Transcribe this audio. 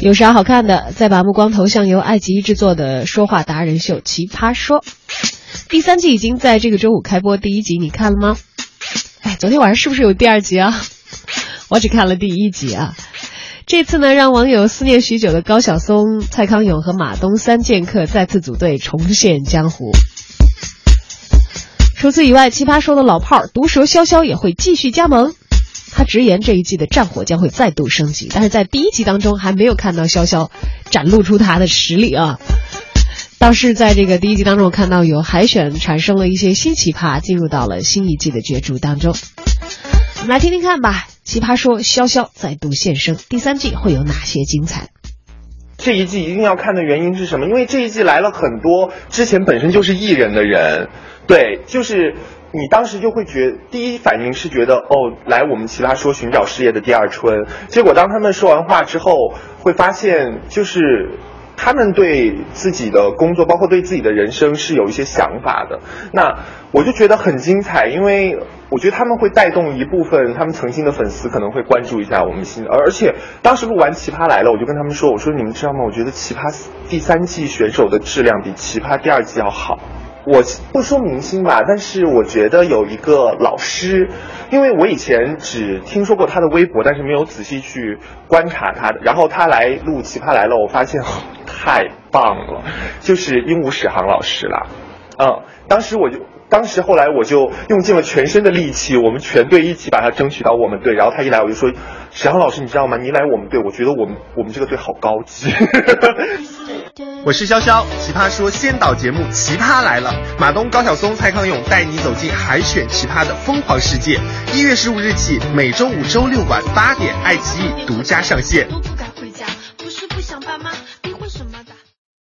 有啥好看的？再把目光投向由爱奇艺制作的说话达人秀《奇葩说》，第三季已经在这个周五开播，第一集你看了吗？哎，昨天晚上是不是有第二集啊？我只看了第一集啊。这次呢，让网友思念许久的高晓松、蔡康永和马东三剑客再次组队重现江湖。除此以外，《奇葩说》的老炮儿毒舌潇潇也会继续加盟。他直言这一季的战火将会再度升级，但是在第一集当中还没有看到潇潇展露出他的实力啊。倒是在这个第一集当中，我看到有海选产生了一些新奇葩，进入到了新一季的角逐当中。我们来听听看吧，《奇葩说》潇潇再度现身，第三季会有哪些精彩？这一季一定要看的原因是什么？因为这一季来了很多之前本身就是艺人的人，对，就是你当时就会觉，第一反应是觉得哦，来我们奇葩说寻找事业的第二春。结果当他们说完话之后，会发现就是。他们对自己的工作，包括对自己的人生是有一些想法的。那我就觉得很精彩，因为我觉得他们会带动一部分他们曾经的粉丝，可能会关注一下我们新。而而且当时录完《奇葩来了》，我就跟他们说：“我说你们知道吗？我觉得《奇葩》第三季选手的质量比《奇葩》第二季要好。”我不说明星吧，但是我觉得有一个老师，因为我以前只听说过他的微博，但是没有仔细去观察他的。然后他来录《奇葩来了》，我发现太棒了，就是鹦鹉史航老师了。嗯，当时我就。当时后来我就用尽了全身的力气，我们全队一起把他争取到我们队。然后他一来我就说：“沈阳老师，你知道吗？你来我们队，我觉得我们我们这个队好高级。”我是潇潇，奇葩说先导节目《奇葩来了》，马东、高晓松、蔡康永带你走进海选奇葩的疯狂世界。一月十五日起，每周五、周六晚八点，爱奇艺独家上线。